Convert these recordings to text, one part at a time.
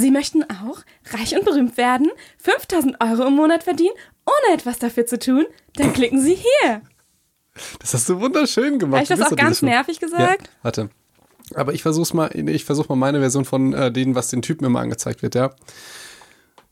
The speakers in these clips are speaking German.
Sie möchten auch reich und berühmt werden, 5000 Euro im Monat verdienen, ohne etwas dafür zu tun? Dann klicken Sie hier. Das hast du wunderschön gemacht. Habe ich das auch ganz nervig gesagt? Ja, warte. Aber ich versuch's mal, ich versuche mal meine Version von äh, denen, was den Typen immer angezeigt wird, ja.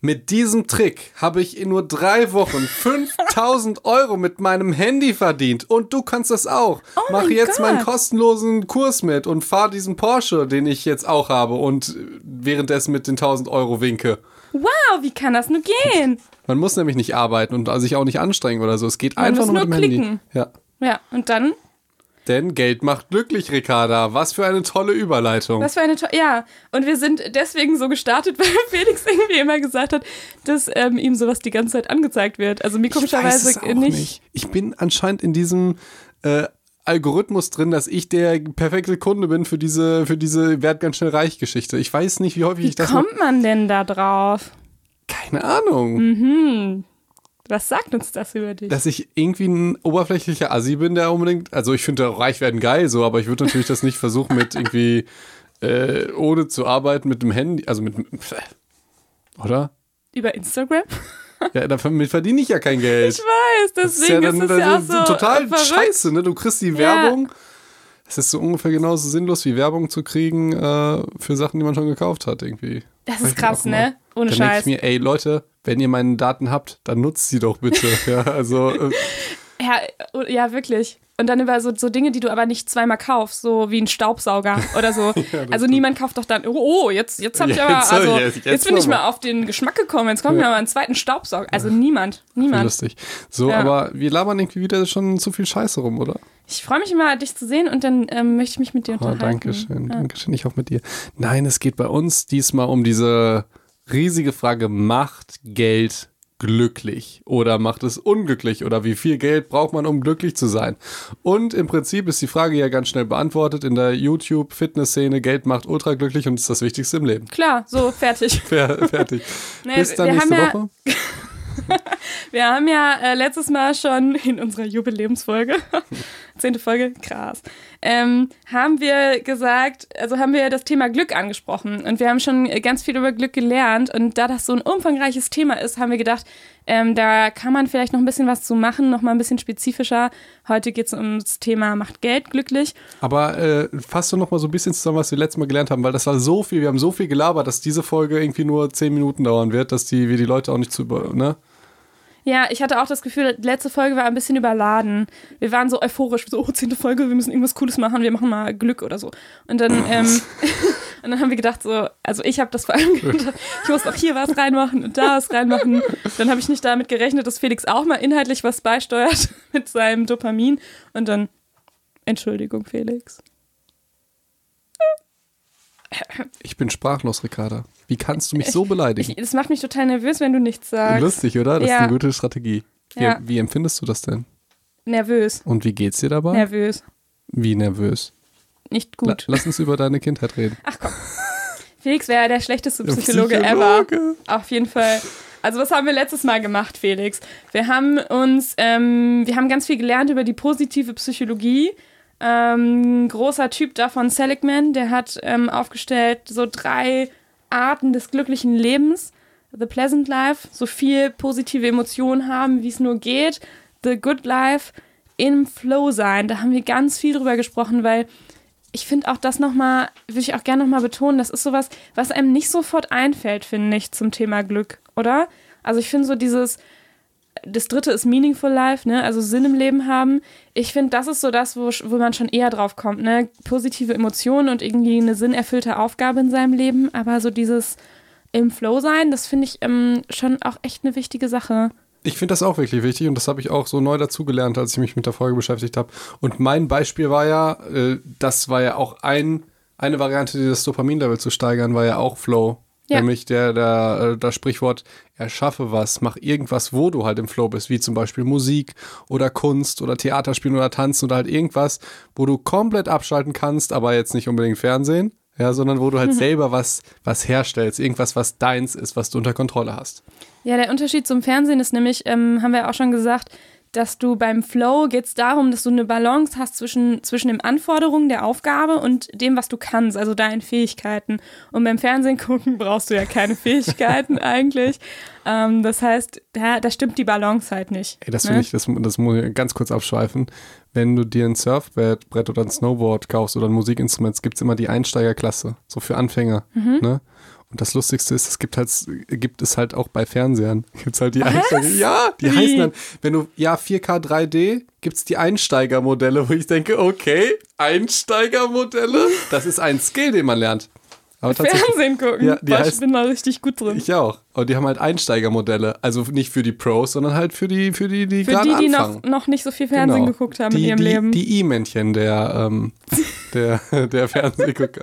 Mit diesem Trick habe ich in nur drei Wochen 5000 Euro mit meinem Handy verdient. Und du kannst das auch. Oh Mach mein jetzt Gott. meinen kostenlosen Kurs mit und fahr diesen Porsche, den ich jetzt auch habe und währenddessen mit den 1000 Euro winke. Wow, wie kann das nur gehen? Man muss nämlich nicht arbeiten und sich auch nicht anstrengen oder so. Es geht Man einfach muss nur mit nur dem Handy. klicken. Ja. Ja, und dann, Denn Geld macht glücklich, Ricarda. Was für eine tolle Überleitung. was für eine tolle, ja. Und wir sind deswegen so gestartet, weil Felix irgendwie immer gesagt hat, dass ähm, ihm sowas die ganze Zeit angezeigt wird. Also mir Ich weiß komischerweise es auch nicht. Ich bin anscheinend in diesem äh, Algorithmus drin, dass ich der perfekte Kunde bin für diese, für diese Werd ganz schnell reich Geschichte. Ich weiß nicht, wie häufig Wie ich das kommt man denn da drauf? Keine Ahnung. Mhm. Was sagt uns das über dich? Dass ich irgendwie ein oberflächlicher Assi bin, der unbedingt. Also ich finde reich werden geil so, aber ich würde natürlich das nicht versuchen mit irgendwie äh, ohne zu arbeiten mit dem Handy, also mit oder? über Instagram? Ja, damit verdiene ich ja kein Geld. Ich weiß, deswegen ist, es ja auch so total verrückt. scheiße, ne? Du kriegst die Ja. Werbung. Es ist so ungefähr genauso sinnlos wie Werbung zu kriegen äh, für Sachen, die man schon gekauft hat, irgendwie. Das ist krass, ne? Ohne Dann denke Scheiß. ich mir, ey Leute, wenn ihr meine Daten habt, dann nutzt sie doch bitte. ja, also äh, Ja, oh, ja, wirklich. Und dann über so, so Dinge, die du aber nicht zweimal kaufst, so wie ein Staubsauger oder so. also niemand kauft doch dann, oh, jetzt, jetzt habe ich Ja, aber, jetzt- also jetzt- jetzt, jetzt bin ich mal auf den Geschmack gekommen, jetzt kommt mir mal einen zweiten Staubsauger. Also niemand, wie niemand. lustig. So, Ja. aber wir labern irgendwie wieder schon zu viel Scheiße rum, oder? Ich freue mich immer, dich zu sehen und dann ähm, möchte ich mich mit dir Oh, unterhalten. danke schön, Ja. danke schön. Ich auch mit dir. Nein, es geht bei uns diesmal um diese riesige Frage, macht Geld glücklich oder macht es unglücklich oder wie viel Geld braucht man, um glücklich zu sein? Und im Prinzip ist die Frage ja ganz schnell beantwortet in der YouTube-Fitness-Szene, Geld macht ultra glücklich und ist das Wichtigste im Leben. Klar, so, fertig. Fer fertig. Nee, Bis dann wir nächste haben ja- Woche. Wir haben ja äh, letztes Mal schon in unserer Jubiläumsfolge, zehnte Folge, krass, ähm, haben wir gesagt, also haben wir das Thema Glück angesprochen und wir haben schon ganz viel über Glück gelernt und da das so ein umfangreiches Thema ist, haben wir gedacht, ähm, da kann man vielleicht noch ein bisschen was zu machen, noch mal ein bisschen spezifischer. Heute geht es ums Thema macht Geld glücklich. Aber äh, fass doch noch mal so ein bisschen zusammen, was wir letztes Mal gelernt haben, weil das war so viel, wir haben so viel gelabert, dass diese Folge irgendwie nur zehn Minuten dauern wird, dass die, wir die Leute auch nicht zu ne? Ja, ich hatte auch das Gefühl, die letzte Folge war ein bisschen überladen. Wir waren so euphorisch, so, oh, zehnte Folge, wir müssen irgendwas Cooles machen, wir machen mal Glück oder so. Und dann, ähm, und dann haben wir gedacht, so, also ich habe das vor allem gedacht, ich muss auch hier was reinmachen und da was reinmachen. Dann habe ich nicht damit gerechnet, dass Felix auch mal inhaltlich was beisteuert mit seinem Dopamin. Und dann, Entschuldigung, Felix. Ich bin sprachlos, Ricarda. Wie kannst du mich so beleidigen? Ich, das macht mich total nervös, wenn du nichts sagst. Lustig, oder? Das Ja. ist eine gute Strategie. Wie, Ja. wie empfindest du das denn? Nervös. Und wie geht's dir dabei? Nervös. Wie nervös? Nicht La gut. lass uns über deine Kindheit reden. Ach komm. Felix wäre der schlechteste Der Psychologe, Psychologe. ever. Auf jeden Fall. Also was haben wir letztes Mal gemacht, Felix? Wir haben uns, ähm, wir haben ganz viel gelernt über die positive Psychologie. Ähm, großer Typ davon, Seligman, der hat ähm, aufgestellt so drei Arten des glücklichen Lebens. The Pleasant Life, so viel positive Emotionen haben, wie es nur geht. The Good Life, im Flow sein. Da haben wir ganz viel drüber gesprochen, weil ich finde auch das nochmal, würde ich auch gerne nochmal betonen, das ist sowas, was einem nicht sofort einfällt, finde ich, zum Thema Glück, oder? Also ich finde so dieses, das dritte ist Meaningful Life, ne? Also Sinn im Leben haben. Ich finde, das ist so das, wo, wo man schon eher drauf kommt, ne? Positive Emotionen und irgendwie eine sinnerfüllte Aufgabe in seinem Leben. Aber so dieses im Flow sein, das finde ich ähm, schon auch echt eine wichtige Sache. Ich finde das auch wirklich wichtig und das habe ich auch so neu dazugelernt, als ich mich mit der Folge beschäftigt habe. Und mein Beispiel war ja, äh, das war ja auch ein, eine Variante, das Dopaminlevel zu steigern, war ja auch Flow. Ja. Nämlich der, der, äh, das Sprichwort, erschaffe was, mach irgendwas, wo du halt im Flow bist, wie zum Beispiel Musik oder Kunst oder Theaterspielen oder Tanzen oder halt irgendwas, wo du komplett abschalten kannst, aber jetzt nicht unbedingt Fernsehen, ja, sondern wo du halt selber was, was herstellst, irgendwas, was deins ist, was du unter Kontrolle hast. Ja, der Unterschied zum Fernsehen ist nämlich, ähm, haben wir auch schon gesagt, dass du beim Flow geht es darum, dass du eine Balance hast zwischen, zwischen den Anforderungen der Aufgabe und dem, was du kannst, also deinen Fähigkeiten. Und beim Fernsehen gucken brauchst du ja keine Fähigkeiten eigentlich. Ähm, das heißt, da, da stimmt die Balance halt nicht. Ey, das ne? finde ich, das, das muss ich ganz kurz abschweifen. Wenn du dir ein Surfbrett Brett oder ein Snowboard kaufst oder ein Musikinstrument, gibt es immer die Einsteigerklasse, so für Anfänger. Mhm. Ne? Und das Lustigste ist, es gibt halt, gibt es halt auch bei Fernsehern. Gibt's halt die? Einsteiger. Ja, die Wie? heißen dann, wenn du, ja, 4K 3D, gibt's die Einsteigermodelle, wo ich denke, okay, Einsteigermodelle, das ist ein Skill, den man lernt. Aber Fernsehen gucken. Ja, die Boah, ich heißt- bin da richtig gut drin. ich auch. Aber die haben halt Einsteigermodelle. Also nicht für die Pros, sondern halt für die, für die, die Für gerade die, die anfangen. noch, noch nicht so viel Fernsehen Genau. geguckt haben die, in ihrem die, Leben. Die I-Männchen der, ähm, der, der Fernsehgucker.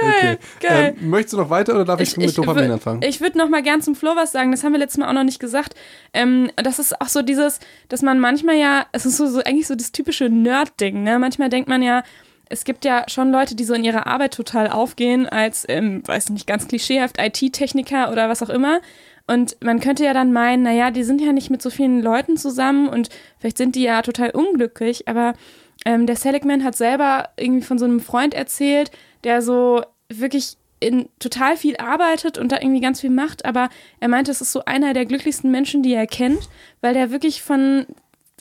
Geil, geil. Ähm, möchtest du noch weiter oder darf ich, mit Dopamin wür- anfangen? Ich würde noch mal gern zum Flow was sagen. Das haben wir letztes Mal auch noch nicht gesagt. Ähm, das ist auch so dieses, dass man manchmal ja, es ist so, so eigentlich so das typische Nerd-Ding. Ne? Manchmal denkt man ja, es gibt ja schon Leute, die so in ihrer Arbeit total aufgehen als, ähm, weiß nicht, ganz klischeehaft IT-Techniker oder was auch immer. Und man könnte ja dann meinen, naja, die sind ja nicht mit so vielen Leuten zusammen und vielleicht sind die ja total unglücklich, aber ähm, der Seligman hat selber irgendwie von so einem Freund erzählt, der so wirklich in total viel arbeitet und da irgendwie ganz viel macht, aber er meinte, es ist so einer der glücklichsten Menschen, die er kennt, weil der wirklich von,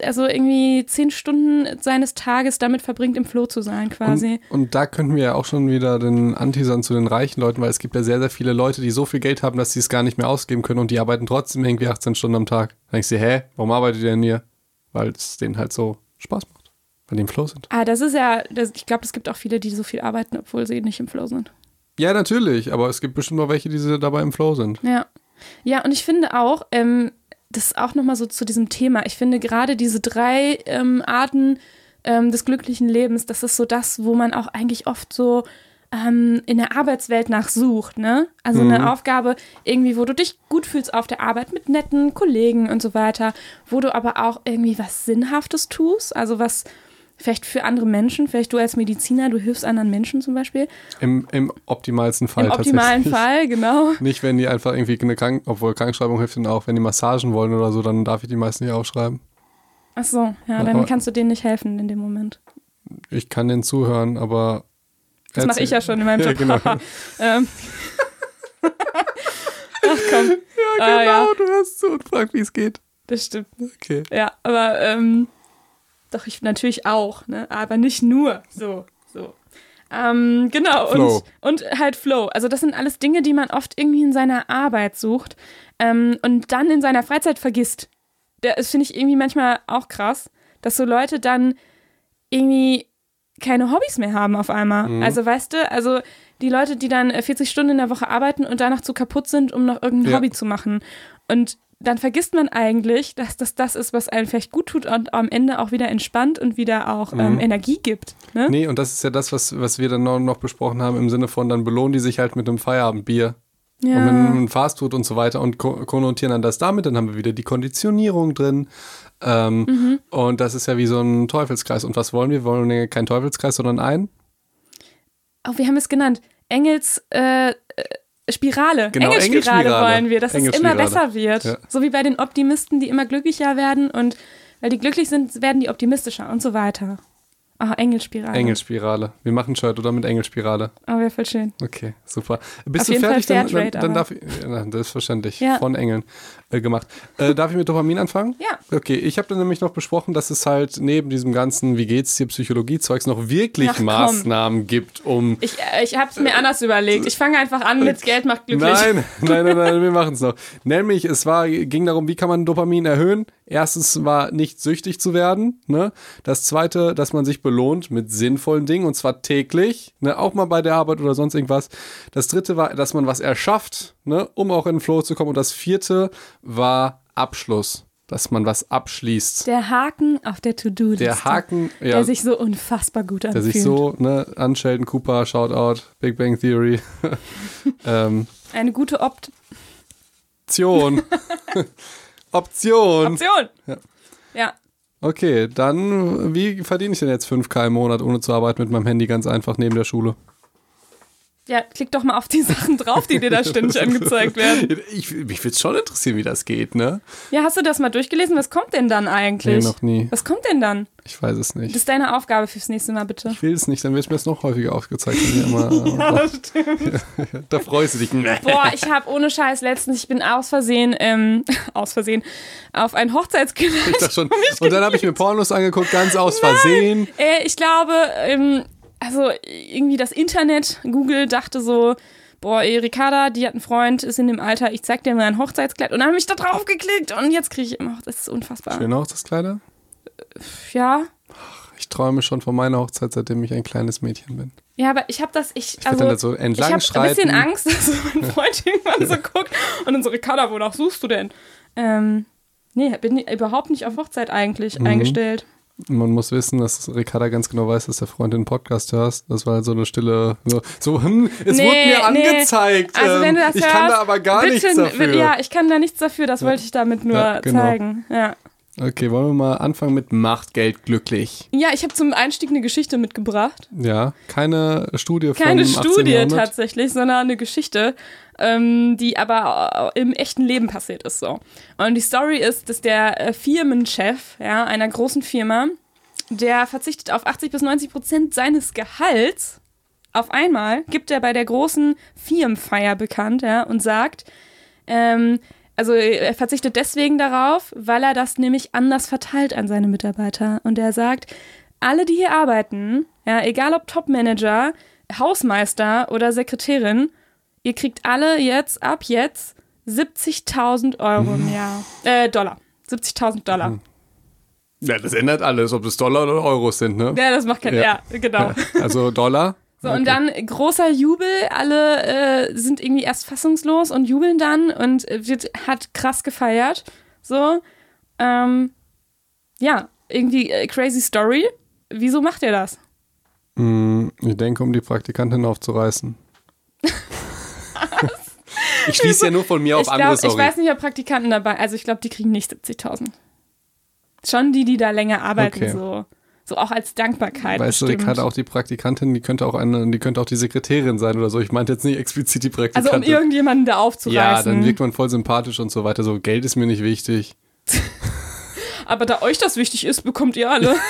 also irgendwie zehn Stunden seines Tages damit verbringt, im Flow zu sein quasi. Und, und da könnten wir ja auch schon wieder den Antisern zu den reichen Leuten, weil es gibt ja sehr, sehr viele Leute, die so viel Geld haben, dass sie es gar nicht mehr ausgeben können und die arbeiten trotzdem irgendwie 18 Stunden am Tag. Dann denkst du, hä, warum arbeitet ihr denn hier? Weil es denen halt so Spaß macht. Weil die im Flow sind. Ah, das ist ja, das, ich glaube, es gibt auch viele, die so viel arbeiten, obwohl sie nicht im Flow sind. Ja, natürlich, aber es gibt bestimmt auch welche, die dabei im Flow sind. Ja. Ja, und ich finde auch, ähm, das ist auch nochmal so zu diesem Thema. Ich finde gerade diese drei ähm, Arten ähm, des glücklichen Lebens, das ist so das, wo man auch eigentlich oft so ähm, in der Arbeitswelt nachsucht, ne? Also eine Aufgabe irgendwie, wo du dich gut fühlst auf der Arbeit mit netten Kollegen und so weiter, wo du aber auch irgendwie was Sinnhaftes tust, also was vielleicht für andere Menschen, vielleicht du als Mediziner, du hilfst anderen Menschen zum Beispiel. Im, im optimalsten Fall Im optimalen. Fall, genau. Nicht, wenn die einfach irgendwie eine Krank obwohl Krankschreibung hilft ihnen auch, wenn die Massagen wollen oder so, dann darf ich die meisten nicht aufschreiben. Ach so, ja, dann Aber- kannst du denen nicht helfen in dem Moment. Ich kann denen zuhören, aber. Das mache ich ja schon in meinem Ja, Job. genau. ähm. Ach komm. Ja, Ah, ja. du hast so und fragt, wie es geht. Das stimmt. Okay. Ja, aber ähm, doch, ich natürlich auch, ne? Aber nicht nur. So, so. Ähm, genau, Flow. Und, und halt Flow. Also, das sind alles Dinge, die man oft irgendwie in seiner Arbeit sucht ähm, und dann in seiner Freizeit vergisst. Das finde ich irgendwie manchmal auch krass, dass so Leute dann irgendwie keine Hobbys mehr haben auf einmal. Mhm. Also, weißt du, also die Leute, die dann äh, 40 Stunden in der Woche arbeiten und danach zu kaputt sind, um noch irgendein Ja. Hobby zu machen. Und dann vergisst man eigentlich, dass das das ist, was einem vielleicht gut tut und am Ende auch wieder entspannt und wieder auch ähm, Mhm. Energie gibt. Ne? Nee, und das ist ja das, was, was wir dann noch, besprochen haben, im Sinne von, dann belohnen die sich halt mit einem Feierabendbier und mit Ja. einem Fastfood und so weiter und ko konnotieren dann das damit, dann haben wir wieder die Konditionierung drin. Ähm, Mhm. Und das ist ja wie so ein Teufelskreis. Und was wollen wir? Wir wollen ja keinen Teufelskreis, sondern einen. Oh, wir haben es genannt. Engels äh, äh, Spirale. Genau, Engelspirale Engelspirale. wollen wir, dass es immer Engelspirale. besser wird. Ja. So wie bei den Optimisten, die immer glücklicher werden und weil die glücklich sind, werden die optimistischer und so weiter. Ah, Engelspirale. Engelspirale. Wir machen Shirt oder mit Engelspirale. Oh, wäre voll schön. Okay, super. Bist Auf du fertig? Dann, dann, dann darf ich. Ja, na, selbstverständlich. Ja. Von Engeln äh, gemacht. Äh, darf ich mit Dopamin anfangen? Ja. Okay, ich habe dann nämlich noch besprochen, dass es halt neben diesem ganzen Wie geht's dir Psychologie-Zeugs noch wirklich Ach. Maßnahmen gibt, um. Ich, äh, ich habe es mir anders überlegt. Ich fange einfach an mit Geld macht glücklich. Nein, nein, nein, nein, wir machen es noch. Nämlich, es war, ging darum, wie kann man Dopamin erhöhen? Erstens war nicht süchtig zu werden. Ne? Das zweite, dass man sich belohnt mit sinnvollen Dingen und zwar täglich, ne? auch mal bei der Arbeit oder sonst irgendwas. Das dritte war, dass man was erschafft, ne? um auch in den Flow zu kommen. Und das vierte war Abschluss, dass man was abschließt. Der Haken auf der To-Do-Liste. Der Haken, ja, Der sich so unfassbar gut der anfühlt. sich so, ne, an Sheldon Cooper, Shoutout, Big Bang Theory. ähm, Eine gute Opt Option. Option. Option. Ja. ja. Okay, dann, wie verdiene ich denn jetzt 5K im Monat, ohne zu arbeiten mit meinem Handy ganz einfach neben der Schule? Ja, klick doch mal auf die Sachen drauf, die dir da ständig angezeigt werden. Ich, mich würde es schon interessieren, wie das geht, ne? Ja, hast du das mal durchgelesen? Was kommt denn dann eigentlich? Nee, noch nie. Was kommt denn dann? Ich weiß es Das nicht. ist deine Aufgabe fürs nächste Mal, bitte. Ich will es nicht, dann wird mir das noch häufiger aufgezeigt. Immer, Ja, das stimmt. da freust du dich. Boah, ich habe ohne Scheiß letztens, ich bin aus Versehen, ähm, aus Versehen, auf ein schon. Und dann habe ich mir Pornos angeguckt, ganz aus Versehen. Äh, ich glaube, ähm, also irgendwie das Internet, Google dachte so, boah, Ricarda, die hat einen Freund, ist in dem Alter, ich zeig dir mal ein Hochzeitskleid. Und dann habe ich da drauf geklickt und jetzt kriege ich immer, das ist unfassbar. Schöne Hochzeitskleider. Ja. Ich träume schon von meiner Hochzeit, seitdem ich ein kleines Mädchen bin. Ja, aber ich habe das, ich, Ich also, dann so ich habe entlang ein bisschen. Angst, dass mein Freund irgendwann so guckt und dann so, Ricarda, wonach suchst du denn? Ähm, nee, bin ich überhaupt nicht auf Hochzeit eigentlich Mhm. eingestellt. Man muss wissen, dass Ricarda ganz genau weiß, dass der Freund den Podcast hörst. Das war halt so eine stille, so, so hm, es Nee, wurde mir nee. angezeigt. Also wenn ähm, du das ich hörst, kann da aber gar bitte, nichts dafür. Ja, ich kann da nichts dafür, das wollte ich damit nur Ja, genau. zeigen. Ja. Okay, wollen wir mal anfangen mit Macht, Geld, glücklich. Ja, ich habe zum Einstieg eine Geschichte mitgebracht. Ja, keine Studie von Keine 18. Studie Jahrhundert. tatsächlich, sondern eine Geschichte, ähm, die aber äh, im echten Leben passiert ist so. Und die Story ist, dass der äh, Firmenchef ja, einer großen Firma, der verzichtet auf 80 bis 90 Prozent seines Gehalts. Auf einmal gibt er bei der großen Firmenfeier bekannt ja, und sagt, ähm, also er verzichtet deswegen darauf, weil er das nämlich anders verteilt an seine Mitarbeiter. Und er sagt, alle, die hier arbeiten, ja, egal ob Topmanager, Hausmeister oder Sekretärin, ihr kriegt alle jetzt, ab jetzt, 70.000 Euro im Jahr. Äh, Dollar. 70.000 Dollar. Ja, das ändert alles, ob das Dollar oder Euros sind, ne? Ja, das macht keinen, Ja. ja, genau. Also Dollar. So, und dann großer Jubel, alle äh, sind irgendwie erst fassungslos und jubeln dann und wird, hat krass gefeiert. So, ähm, ja, irgendwie äh, crazy Story. Wieso macht ihr das? Hm, Ich denke, um die Praktikantin aufzureißen. ich schließe ja nur von mir auf ich, andere, glaub, ich weiß nicht, ob Praktikanten dabei, also ich glaube, die kriegen nicht 70.000. Schon die, die da länger arbeiten, Okay. so. So auch als Dankbarkeit. Weißt du, bestimmt. Ricarda, auch die Praktikantin, die könnte auch eine, die könnte auch die Sekretärin sein oder so. Ich meinte jetzt nicht explizit die also Praktikantin. um irgendjemanden da aufzureißen. ja, dann wirkt man voll sympathisch und so weiter. So, Geld ist mir nicht wichtig. Aber da euch das wichtig ist, bekommt ihr alle.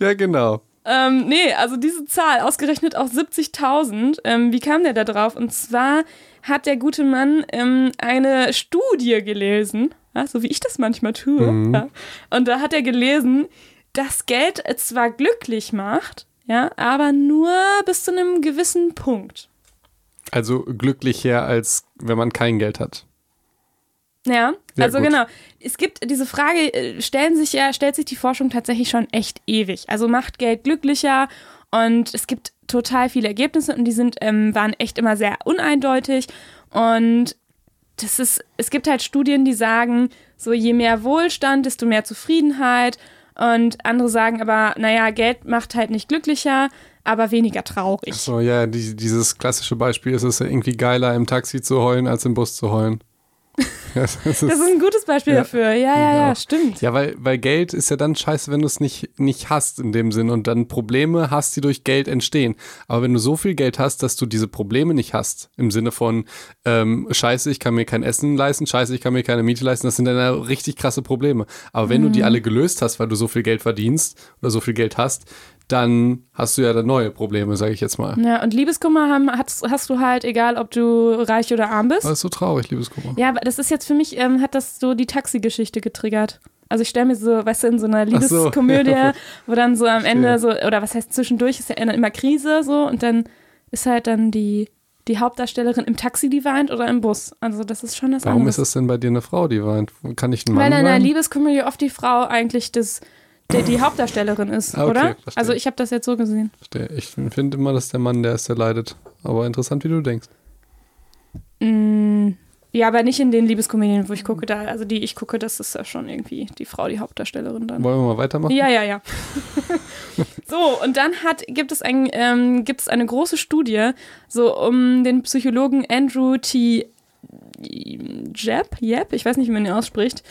Ja, genau. Ähm, nee, also diese Zahl, ausgerechnet auf 70.000. Ähm, wie kam der da drauf? Und zwar hat der gute Mann ähm, eine Studie gelesen, ja, so wie ich das manchmal tue. Mhm. Ja. Und da hat er gelesen, dass Geld zwar glücklich macht, ja, aber nur bis zu einem gewissen Punkt. Also glücklicher, als wenn man kein Geld hat. Ja, Ja, also gut. genau. Es gibt diese Frage, äh, stellen sich ja, stellt sich die Forschung tatsächlich schon echt ewig. Also macht Geld glücklicher und es gibt total viele Ergebnisse und die sind, ähm, waren echt immer sehr uneindeutig. Und das ist, es gibt halt Studien, die sagen, so je mehr Wohlstand, desto mehr Zufriedenheit. Und andere sagen aber, naja, Geld macht halt nicht glücklicher, aber weniger traurig. So, ja, die, dieses klassische Beispiel ist es ja irgendwie geiler, im Taxi zu heulen, als im Bus zu heulen. das ist, Das ist ein gutes Beispiel Ja. dafür. Ja, ja, ja, stimmt. ja, weil, weil Geld ist ja dann scheiße, wenn du es nicht, nicht hast in dem Sinn und dann Probleme hast, die durch Geld entstehen. Aber wenn du so viel Geld hast, dass du diese Probleme nicht hast, im Sinne von ähm, scheiße, ich kann mir kein Essen leisten, scheiße, ich kann mir keine Miete leisten, das sind dann ja richtig krasse Probleme. Aber wenn du die alle gelöst hast, weil du so viel Geld verdienst oder so viel Geld hast, dann hast du ja dann neue Probleme, sage ich jetzt mal. Ja, und Liebeskummer haben, hast, hast du halt, egal ob du reich oder arm bist. Das ist so traurig, Liebeskummer. Ja, aber das ist jetzt für mich, ähm, hat das so die Taxi-Geschichte getriggert. Also ich stelle mir so, weißt du, in so einer Ach so, Liebeskomödie, ja. wo dann so am Ende so, oder was heißt zwischendurch, ist ja immer Krise so und dann ist halt dann die, die Hauptdarstellerin im Taxi, die weint oder im Bus. Also das ist schon das Warum anderes. ist das denn bei dir eine Frau, die weint? Kann ich einen Mann Weil in einer? Liebeskomödie oft die Frau eigentlich das, die, die Hauptdarstellerin ist, Ah, okay, oder? verstehe. Also ich habe das jetzt so gesehen. Verstehe. Ich finde immer, dass der Mann der ist, der leidet. Aber interessant, wie du denkst. Mm, ja, aber nicht in den Liebeskomödien, wo ich gucke, da, also die ich gucke, das ist ja schon irgendwie die Frau, die Hauptdarstellerin dann. Wollen wir mal weitermachen? Ja, ja, ja. so, und dann hat, gibt, es ein, ähm, gibt es eine große Studie, so um den Psychologen Andrew T. Jeb, Jeb, ich weiß nicht, wie man ihn ausspricht.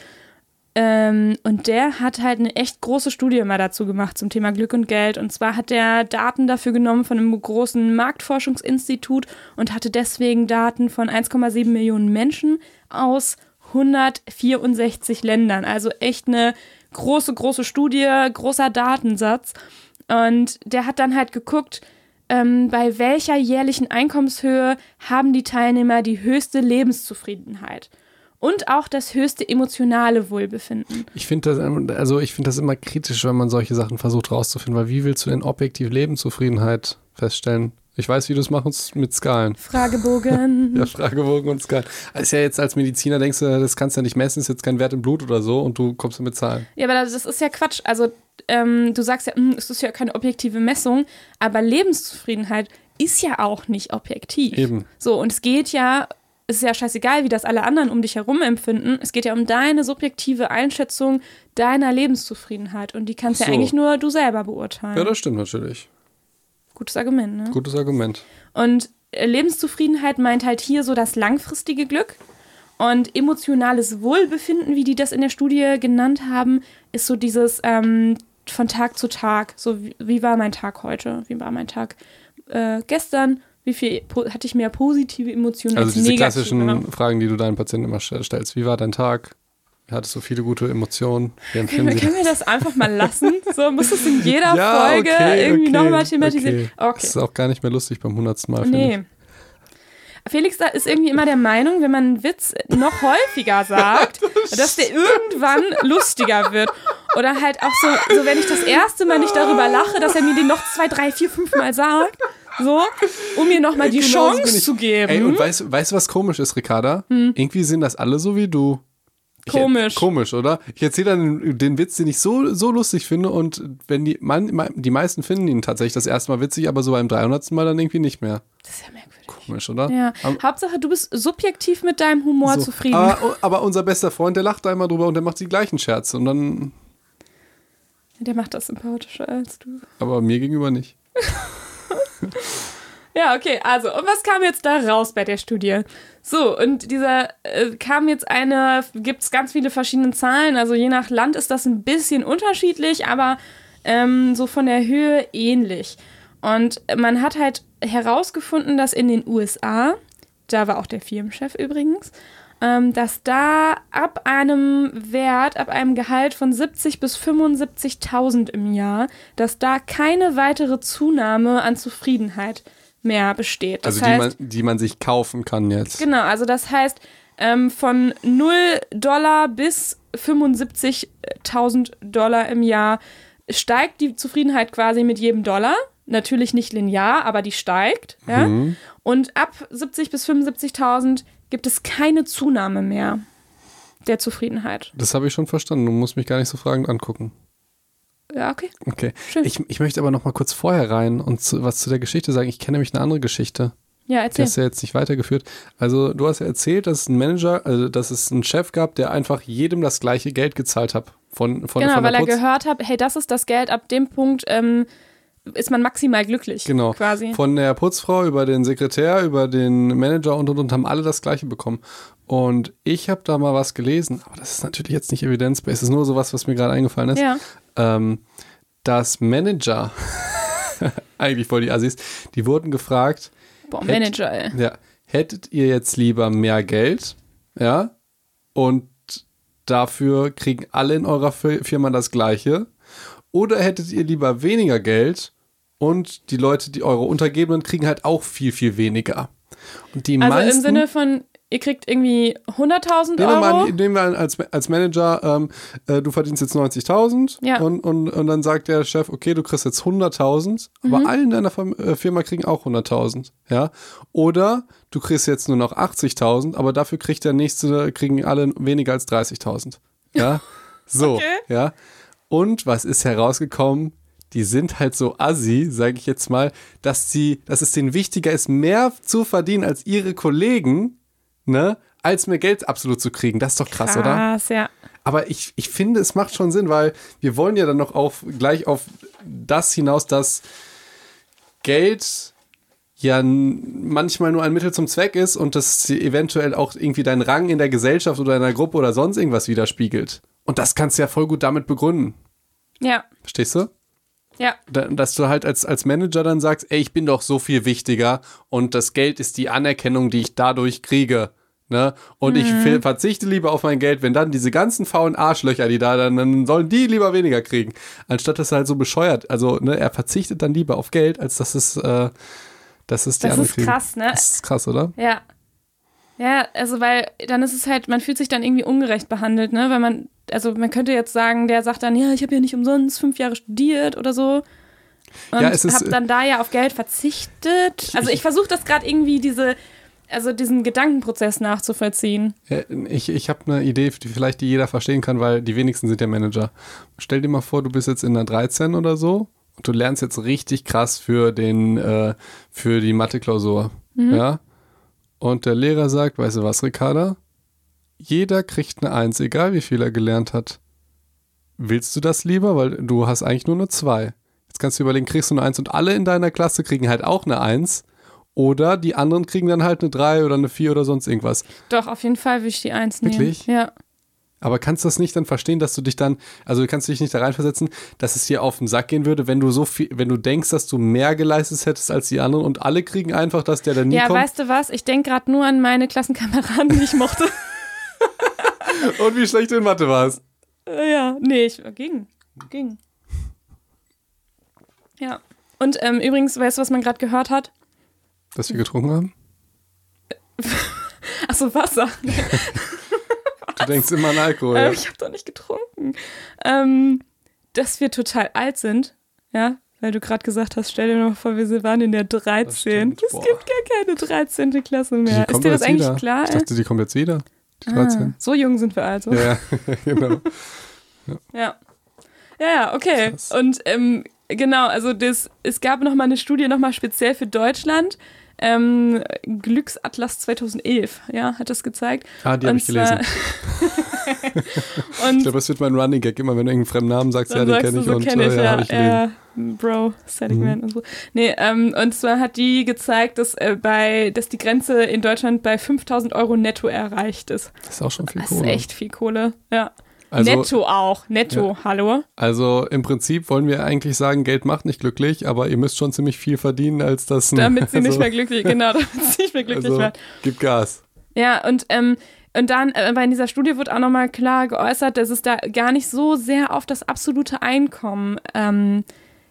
Ähm, und der hat halt eine echt große Studie mal dazu gemacht zum Thema Glück und Geld. Und zwar hat der Daten dafür genommen von einem großen Marktforschungsinstitut und hatte deswegen Daten von 1,7 Millionen Menschen aus 164 Ländern. Also echt eine große, große Studie, großer Datensatz. Und der hat dann halt geguckt, ähm, bei welcher jährlichen Einkommenshöhe haben die Teilnehmer die höchste Lebenszufriedenheit und auch das höchste emotionale Wohlbefinden. Ich finde das, also ich das immer kritisch, wenn man solche Sachen versucht rauszufinden, weil wie willst du denn objektiv Lebenszufriedenheit feststellen? Ich weiß, wie du es machst mit Skalen. Fragebogen. ja, Fragebogen und Skalen. Also ja jetzt als Mediziner denkst du, das kannst du ja nicht messen, ist jetzt kein Wert im Blut oder so und du kommst mit Zahlen. Ja, aber das ist ja Quatsch. Also ähm, du sagst ja, hm, es ist ja keine objektive Messung, aber Lebenszufriedenheit ist ja auch nicht objektiv. Eben. So, und es geht ja es ist ja scheißegal, wie das alle anderen um dich herum empfinden. Es geht ja um deine subjektive Einschätzung deiner Lebenszufriedenheit. Und die kannst so. ja eigentlich nur du selber beurteilen. Ja, das stimmt natürlich. Gutes Argument, ne? Gutes Argument. Und äh, Lebenszufriedenheit meint halt hier so das langfristige Glück. Und emotionales Wohlbefinden, wie die das in der Studie genannt haben, ist so dieses ähm, von Tag zu Tag. So, wie, wie, war mein Tag heute? Wie war mein Tag äh, gestern? Wie viel hatte ich mehr positive Emotionen also als diese negative? klassischen genau. Fragen, die du deinen Patienten immer stellst. Wie war dein Tag? Hattest du viele gute Emotionen? Können wir, können wir das einfach mal lassen? So muss es in jeder ja, Folge okay, irgendwie okay, nochmal thematisieren. Okay. Das ist auch gar nicht mehr lustig beim hundertsten Mal. Nee. Felix ist irgendwie immer der Meinung, wenn man einen Witz noch häufiger sagt, dass der irgendwann lustiger wird. Oder halt auch so, so, wenn ich das erste Mal nicht darüber lache, dass er mir den noch zwei, drei, vier, fünf Mal sagt. So, um mir nochmal die genau Chance zu geben. Ey, und weißt, weißt du, was komisch ist, Ricarda? Hm. Irgendwie sind das alle so wie du. Ich, komisch. Komisch, oder? Ich erzähle dann den, den, Witz, den ich so, so lustig finde und wenn die, man, die meisten finden ihn tatsächlich das erste Mal witzig, aber so beim 300. Mal dann irgendwie nicht mehr. Das ist ja merkwürdig. Komisch, oder? Ja. Aber, Hauptsache, du bist subjektiv mit deinem Humor so. zufrieden. Aber, aber, unser bester Freund, der lacht einmal drüber und der macht die gleichen Scherze und dann. Der macht das sympathischer als du. Aber mir gegenüber nicht. Ja, okay, also, und was kam jetzt da raus bei der Studie? So, und dieser äh, kam jetzt eine, gibt es ganz viele verschiedene Zahlen, also je nach Land ist das ein bisschen unterschiedlich, aber ähm, so von der Höhe ähnlich. Und man hat halt herausgefunden, dass in den USA, da war auch der Firmenchef übrigens, ähm, dass da ab einem Wert, ab einem Gehalt von 70 bis 75.000 im Jahr, dass da keine weitere Zunahme an Zufriedenheit mehr besteht. Das also die, heißt, man, die man sich kaufen kann jetzt. Genau, also das heißt, ähm, von 0 Dollar bis 75.000 Dollar im Jahr steigt die Zufriedenheit quasi mit jedem Dollar. Natürlich nicht linear, aber die steigt. Ja? Mhm. Und ab 70 bis 75.000 gibt es keine Zunahme mehr der Zufriedenheit. Das habe ich schon verstanden. Du musst mich gar nicht so fragend angucken. Ja, okay. Okay. Schön. Ich, ich möchte aber noch mal kurz vorher rein und zu, was zu der Geschichte sagen. Ich kenne nämlich eine andere Geschichte. Ja, erzähl. Die hast du ja jetzt nicht weitergeführt. Also, du hast ja erzählt, dass es einen Manager, also dass es einen Chef gab, der einfach jedem das gleiche Geld gezahlt hat. Von, von, genau, von weil er gehört hat, hey, das ist das Geld, ab dem Punkt ähm, ist man maximal glücklich. Genau. Quasi. Von der Putzfrau über den Sekretär, über den Manager und und und haben alle das gleiche bekommen. Und ich habe da mal was gelesen, aber das ist natürlich jetzt nicht evidenzbased, das ist nur so was, was mir gerade eingefallen ist. Ja. Ähm, dass Manager, eigentlich voll die Assis, die wurden gefragt, Boah, Manager, ey. Ja, hättet ihr jetzt lieber mehr Geld, ja, und dafür kriegen alle in eurer Firma das Gleiche, oder hättet ihr lieber weniger Geld und die Leute, die eure Untergebenen, kriegen halt auch viel, viel weniger. Und die also meisten, im Sinne von, ihr kriegt irgendwie 100.000 Euro. Nehmen wir, an, nehmen wir an, als, als Manager, ähm, äh, du verdienst jetzt 90.000 ja. und, und, und dann sagt der Chef, okay, du kriegst jetzt 100.000, mhm. aber alle in deiner äh, Firma kriegen auch 100.000, ja. Oder du kriegst jetzt nur noch 80.000, aber dafür kriegt der nächste, kriegen alle weniger als 30.000, ja. So, okay. ja. Und was ist herausgekommen? Die sind halt so assi, sage ich jetzt mal, dass sie, dass es denen wichtiger ist, mehr zu verdienen als ihre Kollegen, ne, als mehr Geld absolut zu kriegen. Das ist doch krass, krass oder? Krass, ja. Aber ich, ich finde, es macht schon Sinn, weil wir wollen ja dann noch auf, gleich auf das hinaus, dass Geld ja manchmal nur ein Mittel zum Zweck ist und das eventuell auch irgendwie deinen Rang in der Gesellschaft oder in der Gruppe oder sonst irgendwas widerspiegelt. Und das kannst du ja voll gut damit begründen. Ja, Verstehst du? Ja. Da- Dass du halt als, als Manager dann sagst, ey, ich bin doch so viel wichtiger und das Geld ist die Anerkennung, die ich dadurch kriege. Ne? Und ich ver- verzichte lieber auf mein Geld, wenn dann diese ganzen faulen Arschlöcher, die da, dann, dann sollen die lieber weniger kriegen. Anstatt dass er halt so bescheuert, also ne, er verzichtet dann lieber auf Geld, als dass es, äh, dass es die Das anderen ist kriegen. krass, ne? Das ist krass, oder? Ja. Ja, also weil dann ist es halt, man fühlt sich dann irgendwie ungerecht behandelt, ne? Weil man, also man könnte jetzt sagen, der sagt dann, ja, ich habe ja nicht umsonst fünf Jahre studiert oder so. Und Ja, habe dann da ja auf Geld verzichtet. Also ich versuche das gerade irgendwie diese, also diesen Gedankenprozess nachzuvollziehen. Ja, Ich, ich habe eine Idee, die vielleicht die jeder verstehen kann, weil die wenigsten sind ja Manager. Stell dir mal vor, du bist jetzt in der 13 oder so und du lernst jetzt richtig krass für den äh, für die Mathe-Klausur. Ja? Und der Lehrer sagt, weißt du was, Ricarda? Jeder kriegt eine Eins, egal wie viel er gelernt hat. Willst du das lieber? Weil du hast eigentlich nur eine 2. Jetzt kannst du überlegen, kriegst du eine Eins und alle in deiner Klasse kriegen halt auch eine Eins. Oder die anderen kriegen dann halt eine 3 oder eine 4 oder sonst irgendwas. Doch, auf jeden Fall will ich die Eins nehmen. Wirklich? Ja. Aber kannst du das nicht dann verstehen, dass du dich dann, also kannst du dich nicht da reinversetzen, dass es dir auf den Sack gehen würde, wenn du so viel, wenn du denkst, dass du mehr geleistet hättest als die anderen und alle kriegen einfach, dass der dann nie Ja, kommt? weißt du was? Ich denke gerade nur an meine Klassenkameraden, die ich mochte. Und wie schlecht du in Mathe warst. Äh, ja, nee, ich ging. Ging. Ja. Und ähm, übrigens, weißt du, was man gerade gehört hat? Dass wir getrunken haben? Achso, Wasser. Du denkst immer an Alkohol. Ähm, Ja? ich habe doch nicht getrunken. Ähm, dass wir total alt sind. Ja, weil du gerade gesagt hast, stell dir mal vor, wir waren in der 13. stimmt, Es gibt gar keine 13. Klasse Die mehr. Ist dir das eigentlich wieder. klar? Ich dachte, die kommt jetzt wieder. Die Ah, 13. so jung sind wir also. Ja, ja, genau. Ja. Ja, ja, okay. Krass. Und ähm, genau, also das, es gab noch mal eine Studie noch mal speziell für Deutschland. Ähm, Glücksatlas 2011, ja, hat das gezeigt. Ah, die habe ich gelesen. Ich glaube, das wird mein Running Gag. Immer wenn du irgendeinen fremden Namen sagst, ja, den kenne ich so, und kenn ich, äh, ja, ja, habe ich ja, Bro, Seligman und so. Nee, ähm, und zwar hat die gezeigt, dass, äh, bei, dass die Grenze in Deutschland bei 5000 Euro netto erreicht ist. Das ist auch schon viel Das ist Kohle. echt viel Kohle, ja. Also, netto auch, netto, hallo. also im Prinzip wollen wir eigentlich sagen, Geld macht nicht glücklich, aber ihr müsst schon ziemlich viel verdienen, als das. Damit sie also, nicht mehr glücklich, genau, damit sie nicht mehr glücklich also, werden. Gib Gas. Ja, und, ähm, und dann, äh, bei dieser Studie wird auch nochmal klar geäußert, dass es da gar nicht so sehr auf das absolute Einkommen, ähm,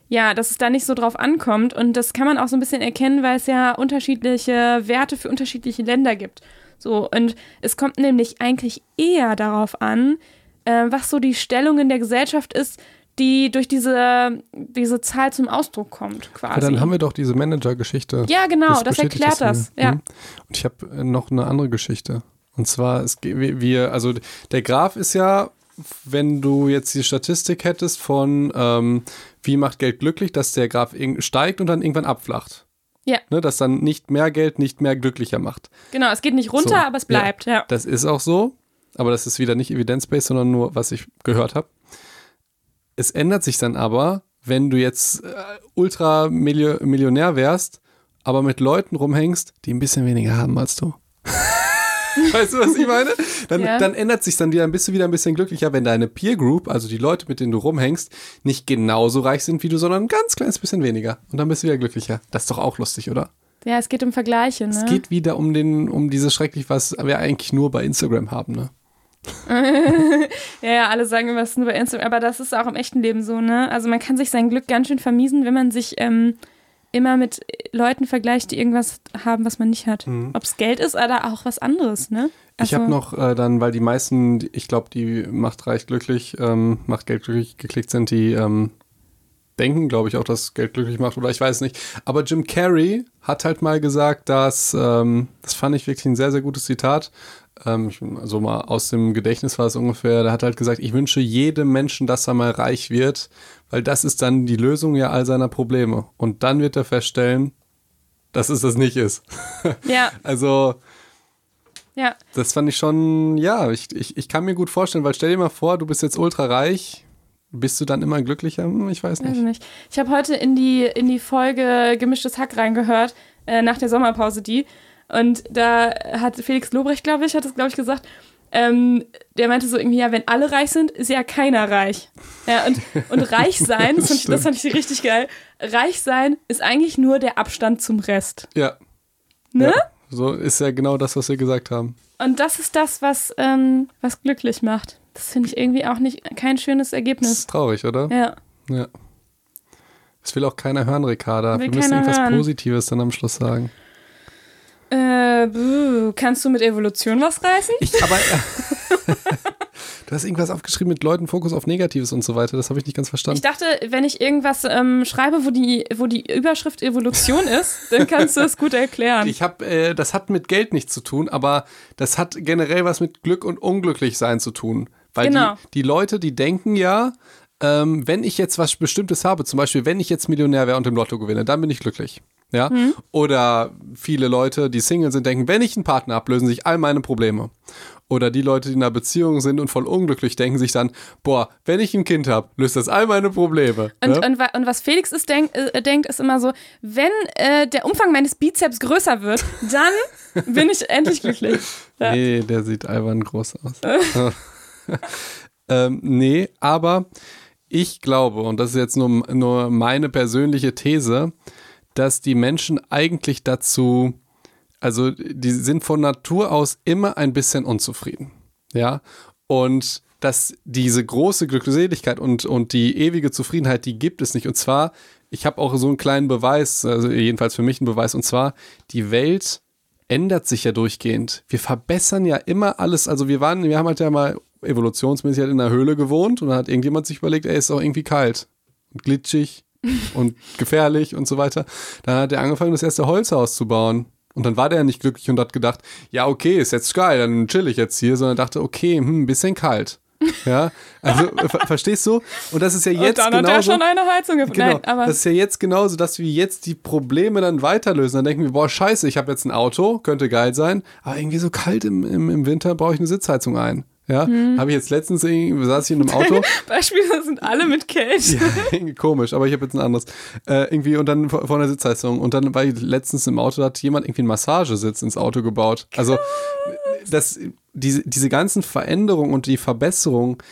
ja, dass es da nicht so drauf ankommt. Und das kann man auch so ein bisschen erkennen, weil es ja unterschiedliche Werte für unterschiedliche Länder gibt. So, und es kommt nämlich eigentlich eher darauf an, äh, was so die Stellung in der Gesellschaft ist, die durch diese, diese Zahl zum Ausdruck kommt, quasi. Aber dann haben wir doch diese Manager-Geschichte. ja, genau, das, bestätigt erklärt das. mir. Ja. Mhm. Und ich habe äh, noch eine andere Geschichte. Und zwar, es, wir- also der Graph ist ja, wenn du jetzt die Statistik hättest von ähm, wie macht Geld glücklich, dass der Graph steigt und dann irgendwann abflacht. Ja. Ne, dass dann nicht mehr Geld nicht mehr glücklicher macht. Genau, es geht nicht runter, So, aber es bleibt, ja. Das ist auch so, aber das ist wieder nicht evidence-based, sondern nur, was ich gehört habe. Es ändert sich dann aber, wenn du jetzt äh, Ultra-Millionär wärst, aber mit Leuten rumhängst, die ein bisschen weniger haben als du. weißt du, was ich meine? Dann, Ja. dann ändert sich dann wieder, dann bist du wieder ein bisschen glücklicher, wenn deine Peer Group, also die Leute, mit denen du rumhängst, nicht genauso reich sind wie du, sondern ein ganz kleines bisschen weniger. Und dann bist du wieder glücklicher. Das ist doch auch lustig, oder? Ja, es geht um Vergleiche, ne? Es geht wieder um den, um dieses schrecklich, was wir eigentlich nur bei Instagram haben, ne? Ja, ja, alle sagen immer, es ist nur bei Instagram, aber das ist auch im echten Leben so, ne? Also man kann sich sein Glück ganz schön vermiesen, wenn man sich ähm, immer mit Leuten vergleicht, die irgendwas haben, was man nicht hat. Ob es Geld ist oder auch was anderes, ne? Mhm. Ich habe noch äh, dann, weil die meisten, ich glaube, die macht reich glücklich, ähm, macht Geld glücklich geklickt sind, die ähm, denken, glaube ich, auch, dass Geld glücklich macht oder ich weiß nicht. Aber Jim Carrey hat halt mal gesagt, dass, ähm, das fand ich wirklich ein sehr, sehr gutes Zitat. Ähm, also mal aus dem Gedächtnis war es ungefähr, der hat halt gesagt, ich wünsche jedem Menschen, dass er mal reich wird, weil das ist dann die Lösung ja all seiner Probleme. Und dann wird er feststellen, dass es das nicht ist. Ja, Also, ja. das fand ich schon, ja, ich, ich, ich kann mir gut vorstellen, weil stell dir mal vor, du bist jetzt ultra reich, bist du dann immer glücklicher? Hm, Ich weiß Weiß nicht. nicht. Ich habe heute in die, in die Folge Gemischtes Hack reingehört, äh, nach der Sommerpause die. Und da hat Felix Lobrecht, glaube ich, hat es, glaube ich, gesagt, ähm, der meinte so irgendwie, ja, wenn alle reich sind, ist ja keiner reich. Ja, und, und reich sein, das fand, ich, das fand ich richtig geil, reich sein ist eigentlich nur der Abstand zum Rest. Ja. Ne? Ja. So ist ja genau das, was wir gesagt haben. Und das ist das, was, ähm, was glücklich macht. Das finde ich irgendwie auch nicht kein schönes Das Ergebnis. ist traurig, oder? Ja. Ja. Das will auch keiner hören, Ricarda. Will Wir müssen irgendwas hören. Positives dann am Schluss sagen. Äh, kannst du mit Evolution was reißen? Ich, aber. du hast irgendwas aufgeschrieben mit Leuten Fokus auf Negatives und so weiter. Das habe ich nicht ganz Ich verstanden. dachte, wenn ich irgendwas ähm, schreibe, wo die, wo die Überschrift Evolution ist, dann kannst du es gut erklären. Ich habe, äh, das hat mit Geld nichts zu tun, aber das hat generell was mit Glück und Unglücklichsein zu tun. Weil Genau. die, die Leute, die denken ja, ähm, wenn ich jetzt was Bestimmtes habe, zum Beispiel, wenn ich jetzt Millionär wäre und im Lotto gewinne, dann bin ich glücklich. Ja? Oder viele Leute, die Single sind, denken, wenn ich einen Partner habe, lösen sich all meine Probleme. Oder die Leute, die in einer Beziehung sind und voll unglücklich, denken sich dann, boah, wenn ich ein Kind habe, löst das all meine Probleme. Und, ja? und, wa- und was Felix ist, denk, äh, denkt, ist immer so, wenn äh, der Umfang meines Bizeps größer wird, dann bin ich endlich glücklich. Ja. Nee, der sieht albern groß aus. ähm, nee, aber ich glaube, und das ist jetzt nur, nur meine persönliche These, dass die Menschen eigentlich dazu, also die sind von Natur aus immer ein bisschen unzufrieden. Ja, und dass diese große Glückseligkeit und, und die ewige Zufriedenheit, die gibt es nicht. Und zwar, ich habe auch so einen kleinen Beweis, also jedenfalls für mich einen Beweis, und zwar, die Welt ändert sich ja durchgehend. Wir verbessern ja immer alles. Also wir waren, wir haben halt ja mal evolutionsmäßig halt in einer Höhle gewohnt und dann hat irgendjemand sich überlegt, ey, ist auch irgendwie kalt und glitschig und gefährlich und so weiter. Dann hat er angefangen, das erste Holzhaus zu bauen. Und dann war der nicht glücklich und hat gedacht, ja, okay, ist jetzt geil, dann chill ich jetzt hier, sondern dachte, okay, hm, ein bisschen kalt. Ja, also ver verstehst du? Und das ist ja jetzt und dann hat er genauso. schon eine Heizung gefunden. Genau, Nein, aber das ist ja jetzt genauso, dass wir jetzt die Probleme dann weiterlösen. Dann denken wir, boah, scheiße, ich habe jetzt ein Auto, könnte geil sein, aber irgendwie so kalt im, im, im Winter brauche ich eine Sitzheizung ein. Ja, Mhm. habe ich jetzt letztens, irgendwie- saß ich in einem Auto, Beispiele sind alle mit Kälte. ja, komisch, aber ich habe jetzt ein anderes. Äh, irgendwie und dann vor, vor einer Sitzheizung. Und dann war ich letztens im Auto, da hat jemand irgendwie einen Massagesitz ins Auto gebaut. Also das, diese, diese ganzen Veränderungen und die Verbesserung,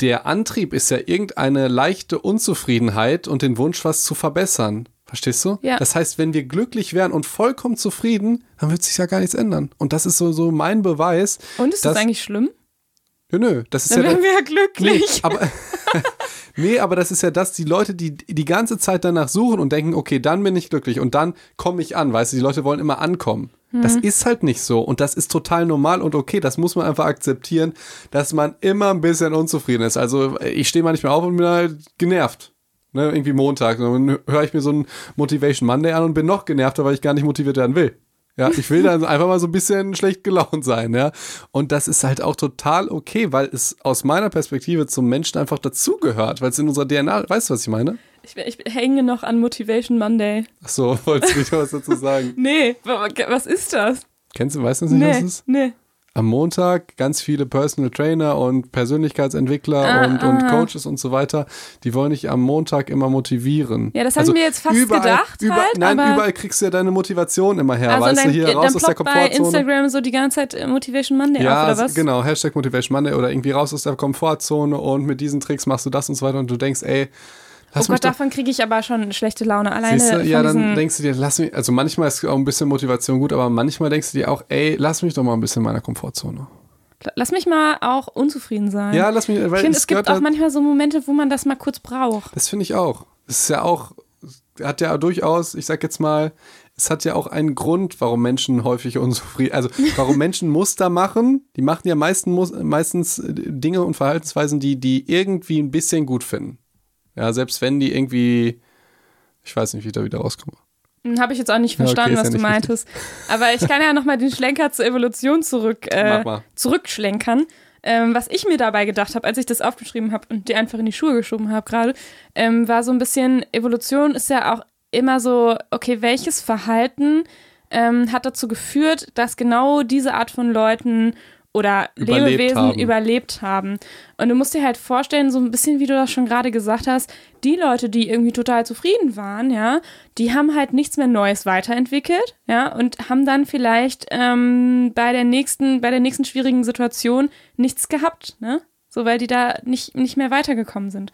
der Antrieb ist ja irgendeine leichte Unzufriedenheit und den Wunsch, was zu verbessern. Verstehst du? Ja. Das heißt, wenn wir glücklich wären und vollkommen zufrieden, dann wird sich ja gar nichts ändern. Und das ist so, so mein Beweis. Und ist das, eigentlich schlimm? Nö, nö, das ist Dann ja wären wir ja Nee, glücklich. aber, nee, aber das ist ja das, die Leute, die die ganze Zeit danach suchen und denken, okay, dann bin ich glücklich und dann komme ich an, weißt du, die Leute wollen immer ankommen. Das ist halt nicht so und das ist total normal und okay, das muss man einfach akzeptieren, dass man immer ein bisschen unzufrieden ist. Also ich stehe manchmal auf und bin halt genervt. Ne, irgendwie Montag. Dann höre ich mir so einen Motivation Monday an und bin noch genervter, weil ich gar nicht motiviert werden will. Ja, ich will dann einfach mal so ein bisschen schlecht gelaunt sein, ja. Und das ist halt auch total okay, weil es aus meiner Perspektive zum Menschen einfach dazugehört, weil es in unserer DNA, weißt du, was ich meine? Ich, ich hänge noch an Motivation Monday. Ach so, wolltest du nicht was dazu sagen? Nee, wa- wa- was ist das? Kennst du, weißt du nicht, was es Nee, ist? nee. Am Montag ganz viele Personal Trainer und Persönlichkeitsentwickler Ah, und, und aha. Coaches und so weiter, die wollen dich am Montag immer motivieren. Ja, das haben wir jetzt fast gedacht Überall, halt, nein, überall kriegst du ja deine Motivation immer her, Also weißt dann, du, hier raus aus der ploppt bei Komfortzone. Instagram so die ganze Zeit äh, Motivation Monday Ja, auf, oder was? genau, Hashtag Motivation Monday oder irgendwie raus aus der Komfortzone und mit diesen Tricks machst du das und so weiter und du denkst, ey, lass mich Gott, davon kriege ich aber schon schlechte Laune. Alleine Siehst du, von ja, dann denkst du dir, lass mich, also manchmal ist auch ein bisschen Motivation gut, aber manchmal denkst du dir auch, ey, lass mich doch mal ein bisschen in meiner Komfortzone. Lass mich mal auch unzufrieden sein. Ja, lass mich, weil ich finde, es gibt auch manchmal so Momente, wo man das mal kurz braucht. Das finde ich auch. Es ist ja auch, hat ja durchaus, ich sag jetzt mal, es hat ja auch einen Grund, warum Menschen häufig unzufrieden, also warum Menschen Muster machen. Die machen ja meisten, Mus- meistens äh, Dinge und Verhaltensweisen, die die irgendwie ein bisschen gut finden. Ja, selbst wenn die irgendwie, ich weiß nicht, wie ich da wieder rauskomme. Habe ich jetzt auch nicht Ja, okay, verstanden, ist ja was du meintest. Aber ich kann ja nochmal den Schlenker zur Evolution zurück, äh, zurückschlenkern. Ähm, was ich mir dabei gedacht habe, als ich das aufgeschrieben habe und dir einfach in die Schuhe geschoben habe gerade, ähm, war so ein bisschen, Evolution ist ja auch immer so, okay, welches Verhalten ähm, hat dazu geführt, dass genau diese Art von Leuten oder Überlebt Lebewesen haben. überlebt haben. Und du musst dir halt vorstellen, so ein bisschen wie du das schon gerade gesagt hast, die Leute, die irgendwie total zufrieden waren, ja, die haben halt nichts mehr Neues weiterentwickelt, ja, und haben dann vielleicht ähm, bei der nächsten, bei der nächsten schwierigen Situation nichts gehabt, ne? So, weil die da nicht, nicht mehr weitergekommen sind.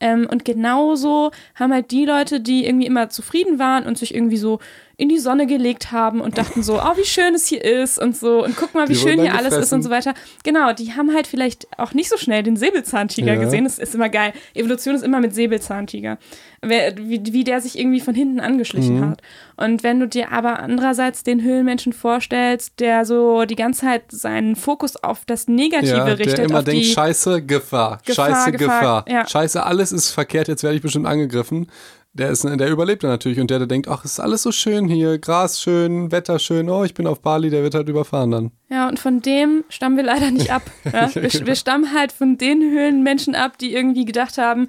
Ähm, und genauso haben halt die Leute, die irgendwie immer zufrieden waren und sich irgendwie so in die Sonne gelegt haben und dachten so, oh, wie schön es hier ist und so und guck mal, wie Die schön hier alles ist und so weiter. Genau, die haben halt vielleicht auch nicht so schnell den Säbelzahntiger Ja. gesehen. Das ist immer geil. Evolution ist immer mit Säbelzahntiger. Wer, wie, wie der sich irgendwie von hinten angeschlichen Mhm. hat. Und wenn du dir aber andererseits den Höhlenmenschen vorstellst, der so die ganze Zeit seinen Fokus auf das Negative Ja, richtet, der immer auf denkt, die, scheiße, Gefahr, Gefahr, scheiße, Gefahr, Gefahr, ja. scheiße, alles ist verkehrt, jetzt werde ich bestimmt angegriffen. Der, ist, der überlebt dann natürlich und der, der denkt, ach, ist alles so schön hier, Gras schön, Wetter schön, oh, ich bin auf Bali, der wird halt überfahren dann. Ja, und von dem stammen wir leider nicht ab. Ja? Wir, wir stammen halt von den Höhlenmenschen ab, die irgendwie gedacht haben,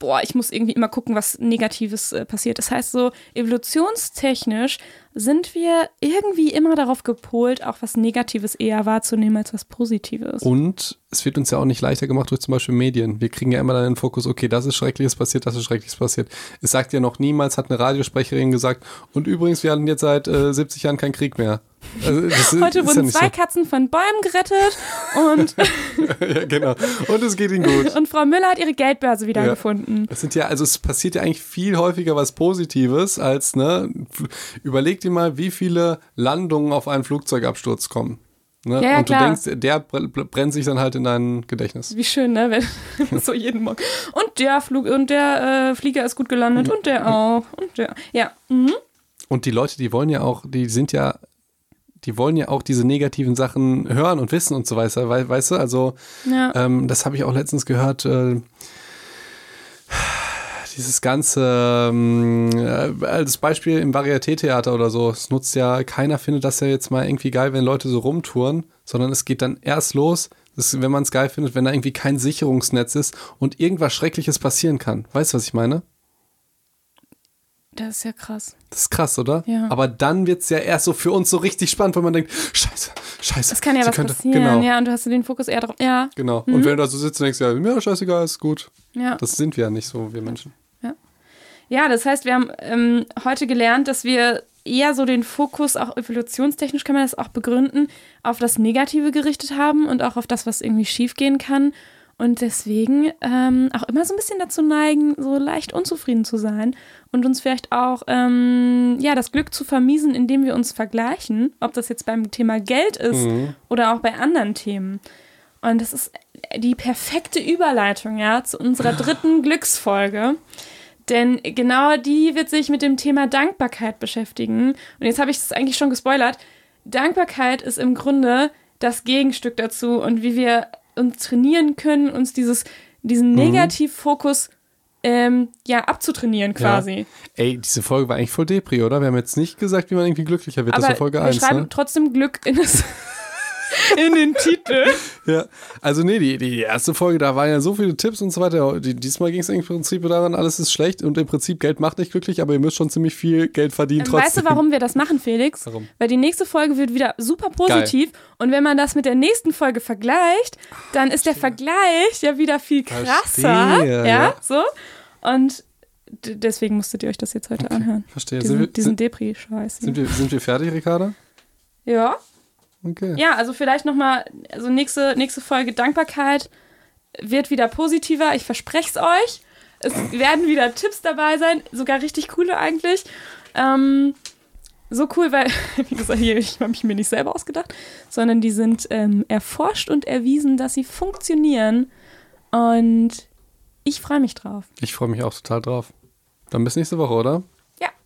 boah, ich muss irgendwie immer gucken, was Negatives äh, passiert. Das heißt, so evolutionstechnisch sind wir irgendwie immer darauf gepolt, auch was Negatives eher wahrzunehmen als was Positives. Und es wird uns ja auch nicht leichter gemacht durch zum Beispiel Medien. Wir kriegen ja immer dann den Fokus, okay, das ist Schreckliches passiert, das ist Schreckliches passiert. Es sagt ja noch niemals, hat eine Radiosprecherin gesagt, und übrigens, wir hatten jetzt seit äh, 70 Jahren keinen Krieg mehr. Also, ist- Heute ja wurden nicht zwei Katzen von Bäumen gerettet und, so. ja, genau. Und es geht ihnen gut. und Frau Müller hat ihre Geldbörse wiedergefunden. Es sind ja, also es passiert ja eigentlich viel häufiger was Positives als, ne, überleg dir mal, wie viele Landungen auf einen Flugzeugabsturz kommen. Ne? Ja, ja, Und du klar. denkst, der br- br- brennt sich dann halt in dein Gedächtnis. Wie schön, ne? Wenn, so jeden Morgen. Und der Flug und der äh, Flieger ist gut gelandet und der auch. Und der. Ja. Mhm. Und die Leute, die wollen ja auch, die sind ja, die wollen ja auch diese negativen Sachen hören und wissen und so weiter, wei- weißt du? Also, Ja. ähm, das habe ich auch letztens gehört, äh, dieses ganze, ähm, äh, als Beispiel im Varieté-Theater oder so, es nutzt ja, keiner findet das ja jetzt mal irgendwie geil, wenn Leute so rumtouren, sondern es geht dann erst los, das, wenn man es geil findet, wenn da irgendwie kein Sicherungsnetz ist und irgendwas Schreckliches passieren kann. Weißt du, was ich meine? Das ist ja krass. Das ist krass, oder? Ja. Aber dann wird es ja erst so für uns so richtig spannend, wenn man denkt, scheiße, scheiße. Es kann ja was könnte- passieren. Genau, Ja, und du hast den Fokus eher drauf. Ja. genau. Und wenn du da so sitzt und denkst, ja, ja, scheißegal, ist gut. Ja. Das sind wir ja nicht so, wir Menschen. Ja, das heißt, wir haben ähm, heute gelernt, dass wir eher so den Fokus, auch evolutionstechnisch kann man das auch begründen, auf das Negative gerichtet haben und auch auf das, was irgendwie schiefgehen kann. Und deswegen ähm, auch immer so ein bisschen dazu neigen, so leicht unzufrieden zu sein und uns vielleicht auch ähm, ja, das Glück zu vermiesen, indem wir uns vergleichen, ob das jetzt beim Thema Geld ist oder auch bei anderen Themen. Und das ist die perfekte Überleitung ja, zu unserer dritten Glücksfolge. Denn genau die wird sich mit dem Thema Dankbarkeit beschäftigen. Und jetzt habe ich es eigentlich schon gespoilert. Dankbarkeit ist im Grunde das Gegenstück dazu und wie wir uns trainieren können, uns dieses, diesen Negativfokus ähm, ja, abzutrainieren quasi. Ey, diese Folge war eigentlich voll Depri, oder? Wir haben jetzt nicht gesagt, wie man irgendwie glücklicher wird. das war Aber Folge wir 1, schreiben ne? trotzdem Glück in, das, in den Titel. Ja. Also nee, die, die erste Folge, da waren ja so viele Tipps und so weiter. Die, diesmal ging es im Prinzip daran, alles ist schlecht und im Prinzip Geld macht nicht glücklich, aber ihr müsst schon ziemlich viel Geld verdienen trotzdem. Ähm, Weißt du, warum wir das machen, Felix? Warum? Weil die nächste Folge wird wieder super positiv und wenn man das mit der nächsten Folge vergleicht, dann ist der Vergleich ja wieder viel krasser. Verstehe, ja, ja. so. Und deswegen musstet ihr euch das jetzt heute anhören. Verstehe. Sind wir, Diesen, diesen sind, Depri-Scheiß. sind, wir, sind wir fertig, Ricarda? Ja. Okay. Ja, also vielleicht nochmal, also nächste, nächste Folge Dankbarkeit wird wieder positiver, ich verspreche es euch. Es werden wieder Tipps dabei sein, sogar richtig coole eigentlich. Ähm, so cool, weil, wie gesagt, hier, ich habe mich mir nicht selber ausgedacht, sondern die sind ähm, erforscht und erwiesen, dass sie funktionieren. Und ich freue mich drauf. Ich freue mich auch total drauf. Dann bis nächste Woche, oder?